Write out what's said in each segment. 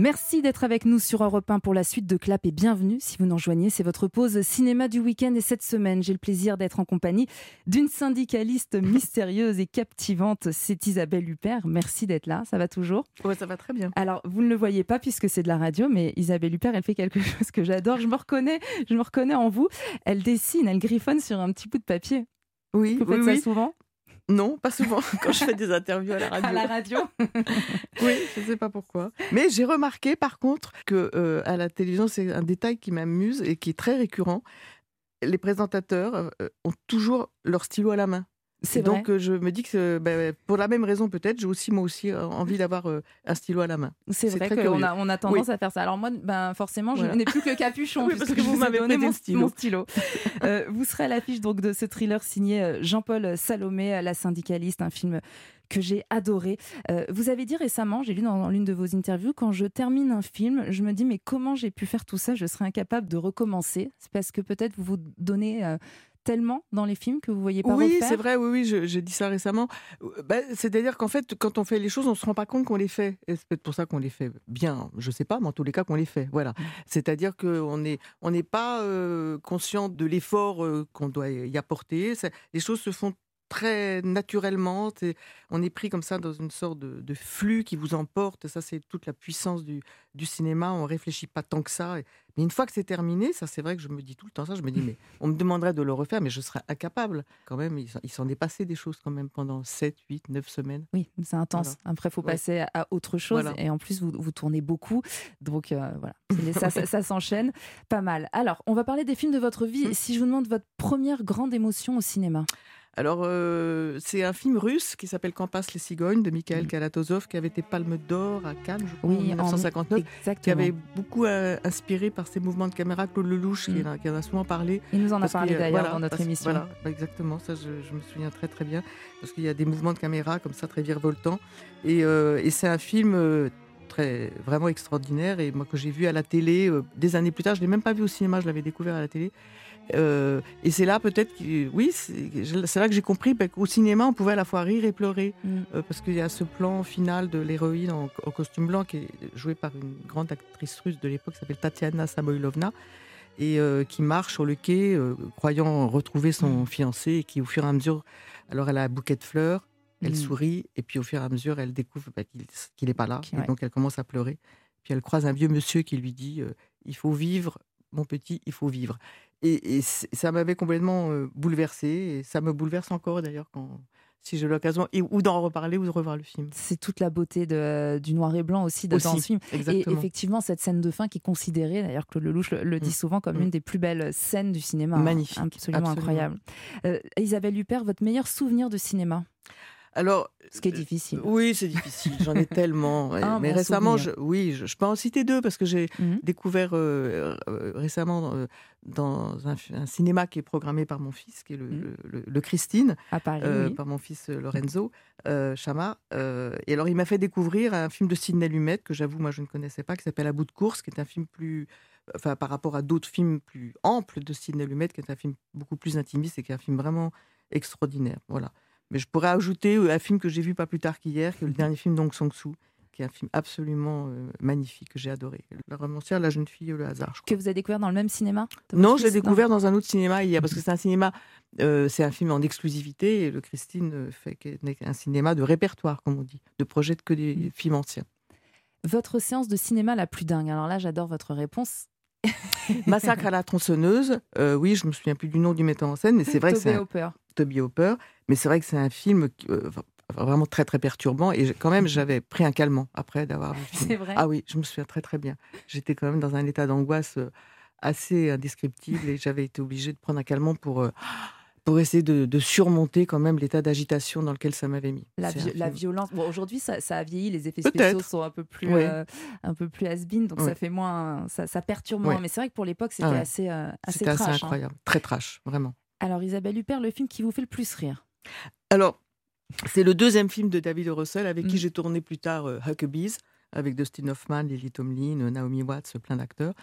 Merci d'être avec nous sur Europe 1 pour la suite de Clap et bienvenue si vous nous rejoignez. C'est votre pause cinéma du week-end et cette semaine, j'ai le plaisir d'être en compagnie d'une syndicaliste mystérieuse et captivante. C'est Isabelle Huppert. Merci d'être là. Ça va toujours? Ouais, ça va très bien. Alors, vous ne le voyez pas puisque c'est de la radio, mais Isabelle Huppert, elle fait quelque chose que j'adore. Je me reconnais, je me reconnais en vous. Elle dessine, elle griffonne sur un petit bout de papier. Oui, Vous oui, faites ça oui. souvent? Non, pas souvent quand je fais des interviews à la radio. à la radio Oui, je ne sais pas pourquoi. Mais j'ai remarqué par contre que euh, à la télévision, c'est un détail qui m'amuse et qui est très récurrent. Les présentateurs euh, ont toujours leur stylo à la main. C'est vrai. donc euh, je me dis que euh, ben, pour la même raison peut-être, j'ai aussi moi aussi euh, envie d'avoir euh, un stylo à la main. C'est vrai qu'on a, on a tendance à faire ça. Alors moi, ben, forcément, je Voilà. n'ai plus que le capuchon Oui, parce que vous m'avez donné mon, stylo. mon stylo. Euh, vous serez à l'affiche donc de ce thriller signé Jean-Paul Salomé, La syndicaliste, un film que j'ai adoré. Euh, vous avez dit récemment, j'ai lu dans, l'une de vos interviews, quand je termine un film, je me dis mais comment j'ai pu faire tout ça? Je serais incapable de recommencer. C'est parce que peut-être vous vous donnez tellement dans les films que vous voyez pas Oui, c'est vrai, oui, oui, je- j'ai dit ça récemment. Euh, ben, C'est-à-dire qu'en fait, quand on fait les choses, on ne se rend pas compte qu'on les fait. Et c'est peut-être pour ça qu'on les fait bien, je ne sais pas, mais en tous les cas qu'on les fait. Voilà. C'est-à-dire qu'on n'est on n'est pas euh, conscient de l'effort euh, qu'on doit y apporter. Ça- Les choses se font très naturellement. On est pris comme ça dans une sorte de, de flux qui vous emporte. Ça, c'est toute la puissance du, du cinéma. On réfléchit pas tant que ça. Mais une fois que c'est terminé, ça, c'est vrai que je me dis tout le temps ça. Je me dis, mais on me demanderait de le refaire, mais je serais incapable. Quand même, il s'en- est passé des choses quand même pendant 7, 8, 9 semaines. Oui, c'est intense. Voilà. Après, il faut Ouais. passer à autre chose. Voilà. Et en plus, vous, vous tournez beaucoup. Donc euh, voilà, ça, ça, ça s'enchaîne pas mal. Alors, on va parler des films de votre vie. Mm. Si je vous demande votre première grande émotion au cinéma. Alors, euh, c'est un film russe qui s'appelle Quand passent les cigognes de Mikhail Mm. Kalatozov, qui avait été Palme d'Or à Cannes, je crois, en Oui, en- 1959. Exactement. qui avait beaucoup euh, inspiré par ses mouvements de caméra, Claude Lelouch, qui, Mm. en a- qui en a souvent parlé. Il nous en a parlé a- d'ailleurs voilà, dans notre parce- émission. Voilà, exactement, ça je, je me souviens très très bien, parce qu'il y a des mouvements de caméra comme ça très virevoltants. Et, euh, et c'est un film euh, très, vraiment extraordinaire, et moi que j'ai vu à la télé euh, des années plus tard, je ne l'ai même pas vu au cinéma, je l'avais découvert à la télé. Euh, et c'est là peut-être, que- oui, c'est là que j'ai compris bah, qu'au cinéma on pouvait à la fois rire et pleurer. Mm. Euh, parce qu'il y a ce plan final de l'héroïne en, en costume blanc qui est jouée par une grande actrice russe de l'époque qui s'appelle Tatiana Samoilovna et euh, qui marche sur le quai euh, croyant retrouver son fiancé et qui au fur et à mesure alors elle a un bouquet de fleurs elle Mm. sourit et puis au fur et à mesure elle découvre bah, qu'il n'est pas là et donc elle commence à pleurer puis elle croise un vieux monsieur qui lui dit euh, il faut vivre mon petit il faut vivre et, et ça m'avait complètement euh, bouleversé et ça me bouleverse encore d'ailleurs quand si j'ai l'occasion et- ou d'en reparler ou de revoir le film C'est toute la beauté de- du noir et blanc aussi, de, dans ce film. Et exactement effectivement, cette scène de fin qui est considérée, d'ailleurs Claude Lelouch le, le dit Mm. souvent, comme Mm. une des plus belles scènes du cinéma. hein. Magnifique, Absolument, absolument. incroyable. Euh, Isabelle Huppert, votre meilleur souvenir de cinéma? Alors Ce qui est Euh, difficile. Oui, c'est difficile. J'en ai tellement. ouais. Mais bon récemment, je, oui, je, je peux en citer deux parce que j'ai Mhm. découvert euh, euh, récemment euh, dans un, cinéma qui est programmé par mon fils, qui est le, Mhm. le- le- le Christine, À Paris, euh, oui. par mon fils euh, Lorenzo euh, Chama. Euh, et alors, il m'a fait découvrir un film de Sidney Lumet que j'avoue, moi, je ne connaissais pas, qui s'appelle À bout de course, qui est un film plus. Enfin, par rapport à d'autres films plus amples de Sidney Lumet, qui est un film beaucoup plus intimiste et qui est un film vraiment extraordinaire. Voilà. Mais je pourrais ajouter euh, un film que j'ai vu pas plus tard qu'hier, qui est le dernier film d'Ong Sang-soo, qui est un film absolument euh, magnifique, que j'ai adoré. La romancière, La jeune fille, le hasard, je crois. Que vous avez découvert dans le même cinéma Non, votre je l'ai fils découvert dans un autre cinéma hier, parce que c'est un cinéma, euh, c'est un film en exclusivité, et le Christine fait un cinéma de répertoire, comme on dit, de projette que des Mm. films anciens. Votre séance de cinéma la plus dingue. Alors là, j'adore votre réponse. Massacre à la tronçonneuse, euh, oui, je me souviens plus du nom du metteur en scène, mais c'est vrai que c'est un. Toby Hopper, mais c'est vrai que c'est un film euh, vraiment très très perturbant, et quand même j'avais pris un calmant après d'avoir vu. C'est vrai Ah oui, je me souviens très très bien. J'étais quand même dans un état d'angoisse euh, assez indescriptible et j'avais été obligée de prendre un calmant pour, euh, pour essayer de, de surmonter quand même l'état d'agitation dans lequel ça m'avait mis. La, vi- violence. Bon, aujourd'hui, ça, ça a vieilli, les effets spéciaux sont un peu plus, euh, un peu plus has-been, donc ça fait moins, ça, ça perturbe moins. Mais c'est vrai que pour l'époque, c'était Ah ouais. assez, euh, assez C'était assez trash. hein. incroyable, très trash, vraiment. Alors, Isabelle Huppert, le film qui vous fait le plus rire Alors, c'est le deuxième film de David. Russell avec qui Mm. j'ai tourné plus tard euh, Huckabees, avec Dustin Hoffman, Lily Tomlin, Naomi Watts, plein d'acteurs.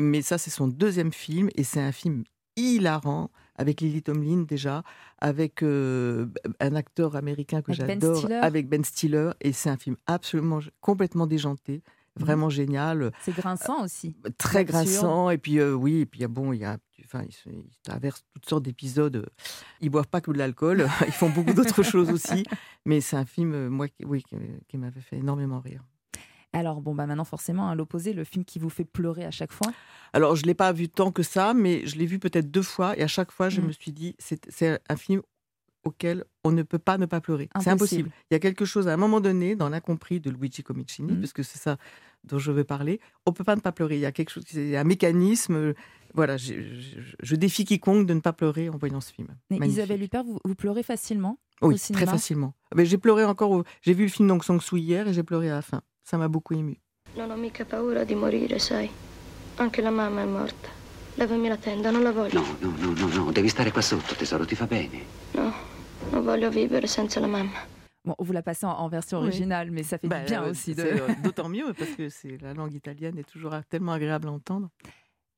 Mais ça, c'est son deuxième film et c'est un film hilarant avec Lily Tomlin déjà, avec euh, un acteur américain que Ben j'adore, avec Ben Stiller, et c'est un film absolument complètement déjanté, Mhm. vraiment génial, C'est grinçant aussi. très grinçant, et puis euh, oui, et puis ah bon, il y a, enfin, ils, se- ils traversent toutes sortes d'épisodes. Ils boivent pas que de l'alcool, ils font beaucoup d'autres choses aussi, mais c'est un film, euh, moi, qui, oui, qui, qui m'avait fait énormément rire. Alors bon, bah maintenant forcément, à l'opposé, le film qui vous fait pleurer à chaque fois? Alors, je l'ai pas vu tant que ça, mais je l'ai vu peut-être deux fois, et à chaque fois, je Mhm. me suis dit, c'est un film auquel on ne peut pas ne pas pleurer. C'est Impossible. Il y a quelque chose à un moment donné dans l'incompris de Luigi Comicini, Mhm. parce que c'est ça dont je veux parler. On peut pas ne pas pleurer. Il y a quelque chose, il y a un mécanisme. Voilà, je, je- je défie quiconque de ne pas pleurer en voyant ce film. Mais Magnifique. Isabelle Huppert, vous, vous pleurez facilement Oui, au très facilement. Mais j'ai pleuré encore. au- J'ai vu le film donc Song Soo hier et j'ai pleuré à la fin. Ça m'a beaucoup ému. Non ho mica paura di morire, sai. Anche la mamma è morta. Levami la tenda, non la voglio. No, no, no, no, no, devi stare qua sotto, tesoro, ti fa bene. No, non voglio vivere senza la mamma. Bon, vous la passez en, en version Oui. originale, mais ça fait Bah, du bien euh, aussi. De... D'autant mieux parce que c'est la langue italienne est toujours tellement agréable à entendre.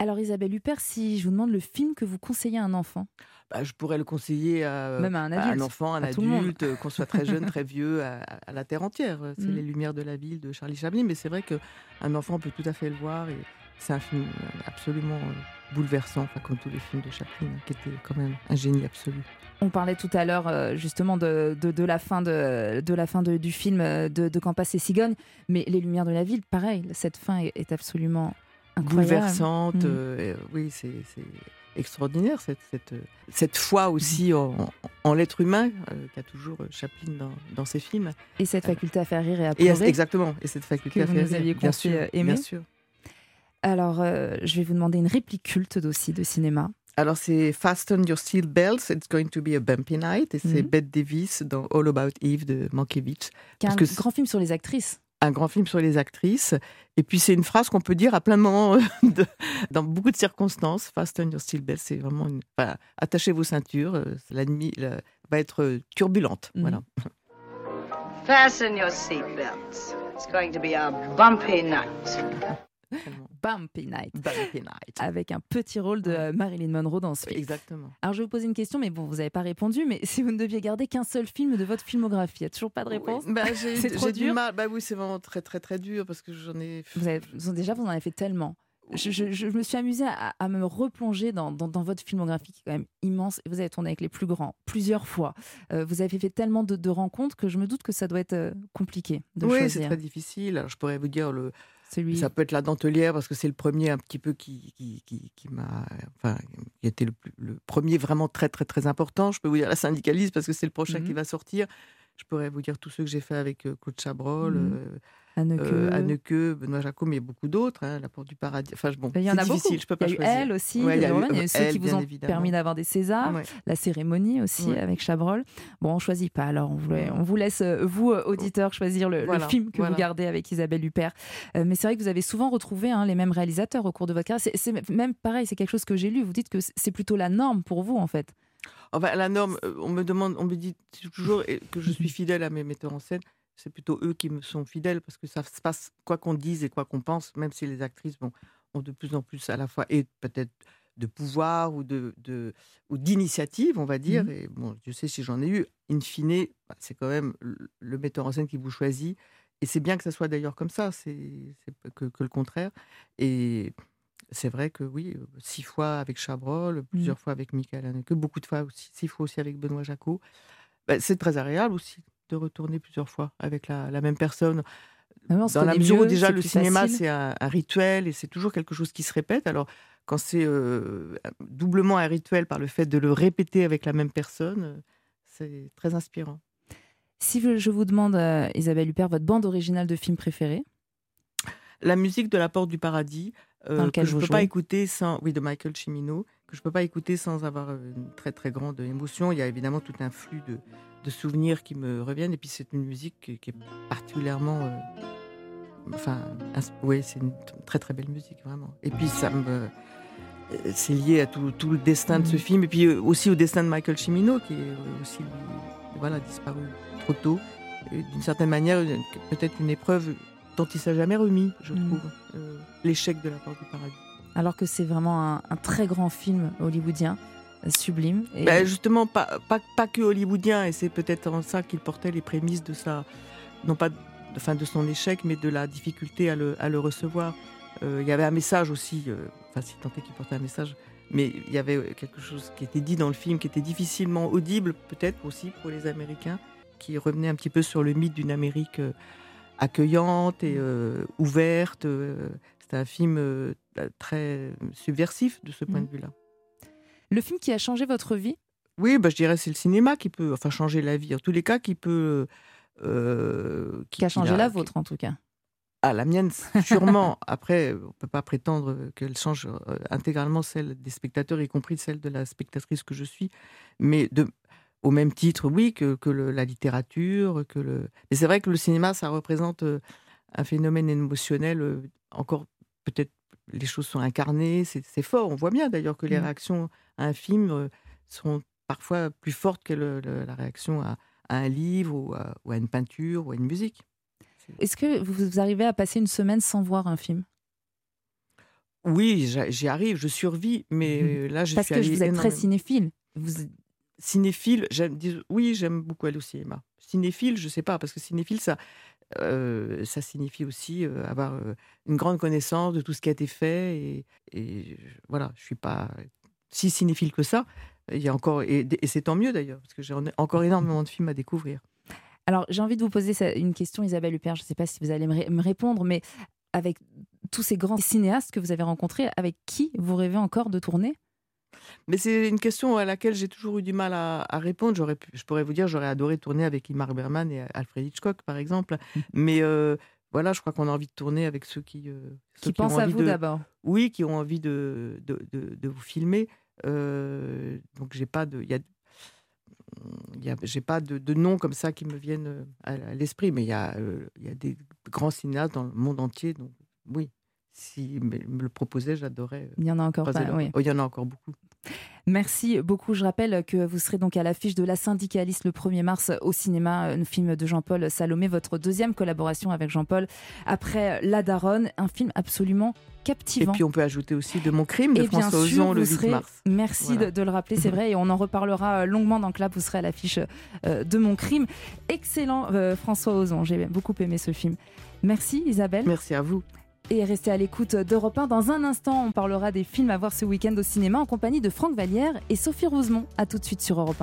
Alors Isabelle Huppert, si je vous demande le film que vous conseillez à un enfant, Bah, je pourrais le conseiller à, même à un à un enfant, un à le monde. adulte, euh, qu'on soit très jeune, très vieux, à, à la terre entière. C'est Mm. Les Lumières de la ville de Charlie Chaplin, mais c'est vrai qu'un enfant peut tout à fait le voir et c'est un film euh, absolument euh, bouleversant, enfin, comme tous les films de Chaplin, hein, qui était quand même un génie absolu. On parlait tout à l'heure euh, justement de, de, de la fin, de, de la fin de- du film euh, de, de les cigognes, mais Les Lumières de la ville, pareil, cette fin est, est absolument. Bouleversante, Mm. euh, oui, c'est extraordinaire cette, cette, euh, cette foi aussi en, en l'être humain euh, qu'a toujours Chaplin dans, dans ses films. Et cette faculté à faire rire et à Et pleurer. exactement, et cette faculté Que à vous faire nous rire, bien sûr, aimer. bien sûr. Alors, euh, je vais vous demander une réplique culte aussi de cinéma. Alors c'est Fasten Your Seat Belts, It's Going to be a Bumpy Night, et c'est Mhm. Bette Davis dans All About Eve de Mankiewicz. qui est un que grand film sur les actrices. Un grand film sur les actrices. Et puis c'est une phrase qu'on peut dire à plein de moments, de- dans beaucoup de circonstances. Fasten Your Seat Belts, c'est vraiment une... enfin, attachez vos ceintures, euh, la nuit la- va être euh, turbulente. Mhm. Voilà. Fasten your seatbelts. It's going to be a bumpy night. Bumpy Night. Bumpy Night. Avec un petit rôle de Marilyn Monroe dans ce film. Exactement. Alors, je vais vous poser une question, mais bon, vous n'avez pas répondu. Mais si vous ne deviez garder qu'un seul film de votre filmographie, il n'y a toujours pas de réponse Oui. Bah, j'ai du mal. Bah oui, c'est vraiment très très très dur parce que j'en ai. vous avez, Déjà, vous en avez fait tellement. Je, je- je me suis amusée à, à me replonger dans, dans- dans votre filmographie qui est quand même immense. Vous avez tourné avec les plus grands plusieurs fois. Euh, vous avez fait tellement de, de rencontres que je me doute que ça doit être euh, compliqué de Oui, c'est très difficile. Alors je pourrais vous dire le. Celui... Ça peut être la dentelière parce que c'est le premier un petit peu qui, qui, qui, qui m'a, enfin, qui était le, plus- le premier vraiment très très très important. Je peux vous dire la syndicaliste parce que c'est le prochain qui va sortir. Je pourrais vous dire tous ceux que j'ai fait avec euh, Claude Chabrol, euh, Anneke. euh, Anneke, Benoît Jacot, mais beaucoup d'autres. Hein, la Porte du Paradis. Enfin bon, Il y en a beaucoup. Je peux pas il y a eu elle aussi, Ouais, il y a eu, il y a eu ceux elle, qui vous ont évidemment. permis d'avoir des Césars, Ouais. la cérémonie aussi Ouais. avec Chabrol. Bon, on choisit pas. Alors, on, voulait- on vous laisse, euh, vous, euh, auditeurs, choisir le, film que voilà. vous gardez avec Isabelle Huppert. Euh, mais c'est vrai que vous avez souvent retrouvé hein, les mêmes réalisateurs au cours de votre carrière. C'est- même pareil, c'est quelque chose que j'ai lu. Vous dites que c'est plutôt la norme pour vous, en fait. Enfin, la norme, on me demande, on me dit toujours que je suis fidèle à mes metteurs en scène. C'est plutôt eux qui me sont fidèles parce que ça se passe quoi qu'on dise et quoi qu'on pense, même si les actrices bon, ont de plus en plus à la fois et peut-être de pouvoir ou de, de ou d'initiative, on va dire. Mhm. Et bon, je sais si j'en ai eu. In fine, bah, c'est quand même le- metteur en scène qui vous choisit. Et c'est bien que ça soit d'ailleurs comme ça, c'est que, que le contraire. Et c'est vrai que oui, six fois avec Chabrol, plusieurs fois avec Michael Haneke, beaucoup de fois aussi, six fois aussi avec Benoît Jacot. Bah, c'est très agréable aussi de retourner plusieurs fois avec la, la même personne. Ah Dans la mesure où déjà le cinéma, c'est un, un rituel et c'est toujours quelque chose qui se répète. Alors quand c'est euh, doublement un rituel par le fait de le répéter avec la même personne, euh, c'est très inspirant. Si je je vous demande, euh, Isabelle Huppert, votre bande originale de film préférée, La musique de La Porte du Paradis, euh, que je ne peux pas écouter sans, oui, de Michael Cimino, que je peux pas écouter sans avoir euh, une très très grande émotion. Il y a évidemment tout un flux de, de souvenirs qui me reviennent, et puis c'est une musique qui, qui est particulièrement, euh, enfin, oui, c'est une très très belle musique vraiment. Et puis ça me, euh, c'est lié à tout, tout le destin de ce Mhm. film, et puis aussi au destin de Michael Cimino, qui est aussi voilà, disparu trop tôt. D'une certaine manière, peut-être une épreuve dont il s'est jamais remis, je Mhm. trouve, euh, l'échec de la porte du paradis. Alors que c'est vraiment un, un très grand film hollywoodien, euh, sublime. Et- Ben, justement, pas, pas, pas que hollywoodien, et c'est peut-être en ça qu'il portait les prémices de sa, non pas de, enfin, de son échec, mais de la difficulté à le, à le recevoir. Euh, Il y avait un message aussi, euh, enfin, si tant est qu'il portait un message, mais il y avait quelque chose qui était dit dans le film qui était difficilement audible, peut-être aussi pour les Américains, qui revenait un petit peu sur le mythe d'une Amérique euh, accueillante et euh, ouverte. euh, C'était un film euh, très subversif de ce point de vue-là. Le film qui a changé votre vie? Oui, bah, je dirais c'est le cinéma qui peut, enfin changer la vie. En tous les cas, qui peut, euh, Qui a changé la qui- vôtre, en tout cas. Ah, la mienne, sûrement. Après, on peut pas prétendre qu'elle change intégralement celle des spectateurs, y compris celle de la spectatrice que je suis. Mais de, au même titre, oui, que, que le- la littérature, que le. Mais c'est vrai que le cinéma, ça représente euh, un phénomène émotionnel euh, encore peut-être. Les choses sont incarnées, c'est c'est fort. On voit bien d'ailleurs que les Mhm. réactions à un film euh, sont parfois plus fortes que le- le- la réaction à, à un livre ou à, ou à une peinture ou à une musique. Est-ce que vous arrivez à passer une semaine sans voir un film? Oui, j'y arrive, je survis, mais euh, là, je Parce suis que allée vous êtes très cinéphile. Vous... cinéphile. J'aime, oui, j'aime beaucoup aller au cinéma. Cinéphile, je sais pas, parce que cinéphile, ça, euh, ça signifie aussi euh, avoir euh, une grande connaissance de tout ce qui a été fait. Et, voilà, je suis pas si cinéphile que ça. Il y a encore et, c'est tant mieux d'ailleurs, parce que j'ai en- encore énormément de films à découvrir. Alors, j'ai envie de vous poser une question, Isabelle Huppert. Je ne sais pas si vous allez me répondre, mais avec tous ces grands cinéastes que vous avez rencontrés, avec qui vous rêvez encore de tourner? Mais c'est une question à laquelle j'ai toujours eu du mal à, à répondre. J'aurais pu- je pourrais vous dire, j'aurais adoré tourner avec Ingmar Bergman et Alfred Hitchcock, par exemple. Mais euh, voilà, je crois qu'on a envie de tourner avec ceux qui, euh, ceux Qui pensent à vous de- d'abord Oui, qui ont envie de, de, de- de vous filmer. Euh, donc j'ai pas de, y a, y a- j'ai pas de, de noms comme ça qui me viennent à, l'esprit, mais il y a, y a des grands cinéastes dans le monde entier. Donc oui, s'ils me le proposaient, j'adorais. euh, Il y en a encore pas. oui. Oh, il y en a encore beaucoup. Merci beaucoup. Je rappelle que vous serez donc à l'affiche de La Syndicaliste le 1er mars au cinéma, un film de Jean-Paul Salomé, votre deuxième collaboration avec Jean-Paul après La Daronne, un film absolument Et captivant. puis on peut ajouter aussi de mon crime de Et bien François sûr, Ozon le vous 8 serez- mars. Merci Voilà. de, de le rappeler, c'est vrai, et on en reparlera euh, longuement dans Clap. Vous serez à l'affiche euh, de Mon Crime. Excellent, euh, François Ozon. J'ai beaucoup aimé ce film. Merci Isabelle. Merci à vous. Et restez à l'écoute d'Europe 1. Dans un instant, on parlera des films à voir ce week-end au cinéma en compagnie de Franck Vallière et Sophie Rosemont. A tout de suite sur Europe 1.